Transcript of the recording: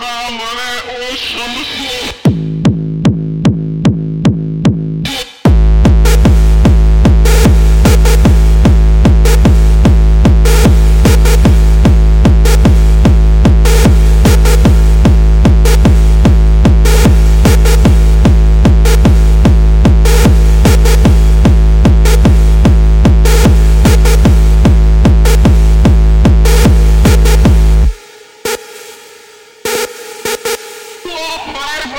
I'm on that ocean before. for